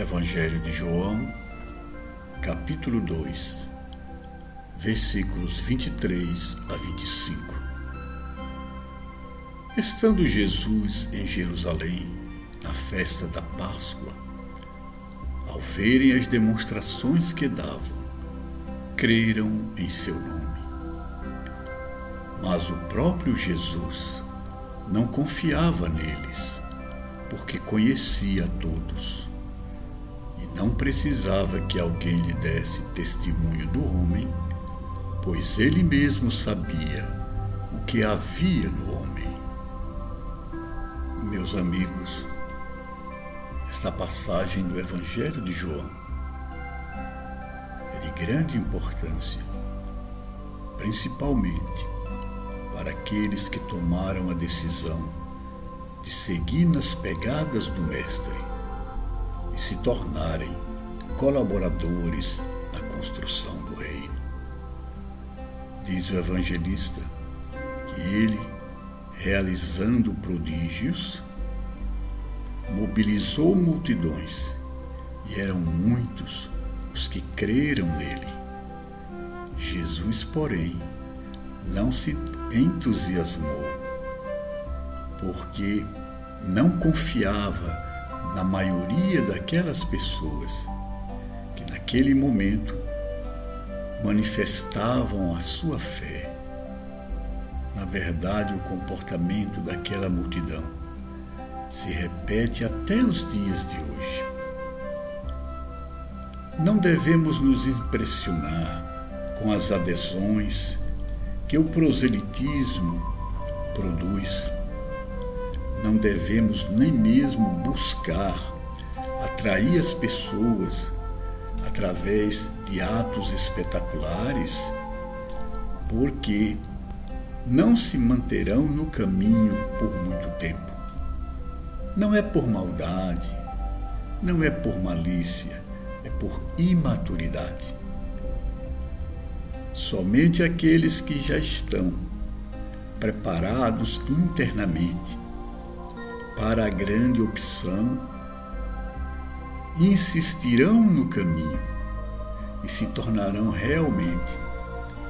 Evangelho de João, capítulo 2, versículos 23 a 25. Estando Jesus em Jerusalém, na festa da Páscoa, ao verem as demonstrações que davam, creram em seu nome. Mas o próprio Jesus não confiava neles, porque conhecia todos não precisava que alguém lhe desse testemunho do homem, pois ele mesmo sabia o que havia no homem. Meus amigos, esta passagem do Evangelho de João é de grande importância, principalmente para aqueles que tomaram a decisão de seguir nas pegadas do Mestre e se tornarem colaboradores na construção do reino. Diz o evangelista que ele, realizando prodígios, mobilizou multidões e eram muitos os que creram nele. Jesus, porém, não se entusiasmou, porque não confiava na maioria daquelas pessoas que naquele momento manifestavam a sua fé. Na verdade, o comportamento daquela multidão se repete até os dias de hoje. Não devemos nos impressionar com as adesões que o proselitismo produz não devemos nem mesmo buscar atrair as pessoas através de atos espetaculares, porque não se manterão no caminho por muito tempo. Não é por maldade, não é por malícia, é por imaturidade. Somente aqueles que já estão preparados internamente para a grande opção, insistirão no caminho e se tornarão realmente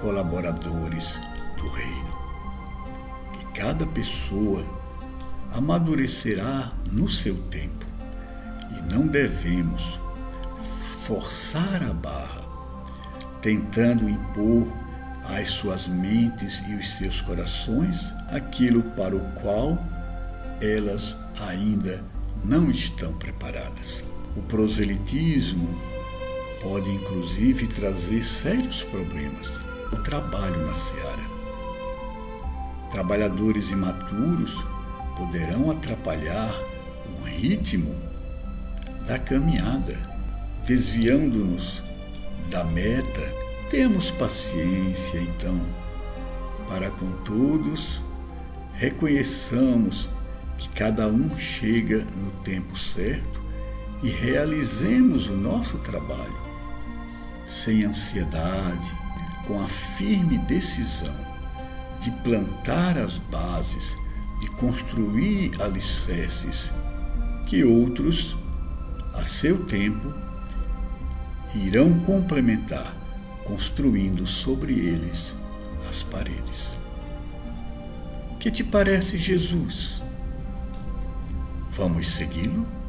colaboradores do reino. Que cada pessoa amadurecerá no seu tempo e não devemos forçar a barra, tentando impor às suas mentes e os seus corações aquilo para o qual elas ainda não estão preparadas. O proselitismo pode inclusive trazer sérios problemas. O trabalho na seara. Trabalhadores imaturos poderão atrapalhar o ritmo da caminhada, desviando-nos da meta. Temos paciência, então, para com todos reconheçamos que cada um chega no tempo certo e realizemos o nosso trabalho sem ansiedade, com a firme decisão de plantar as bases, de construir alicerces que outros, a seu tempo, irão complementar, construindo sobre eles as paredes. Que te parece Jesus? Vamos segui-lo?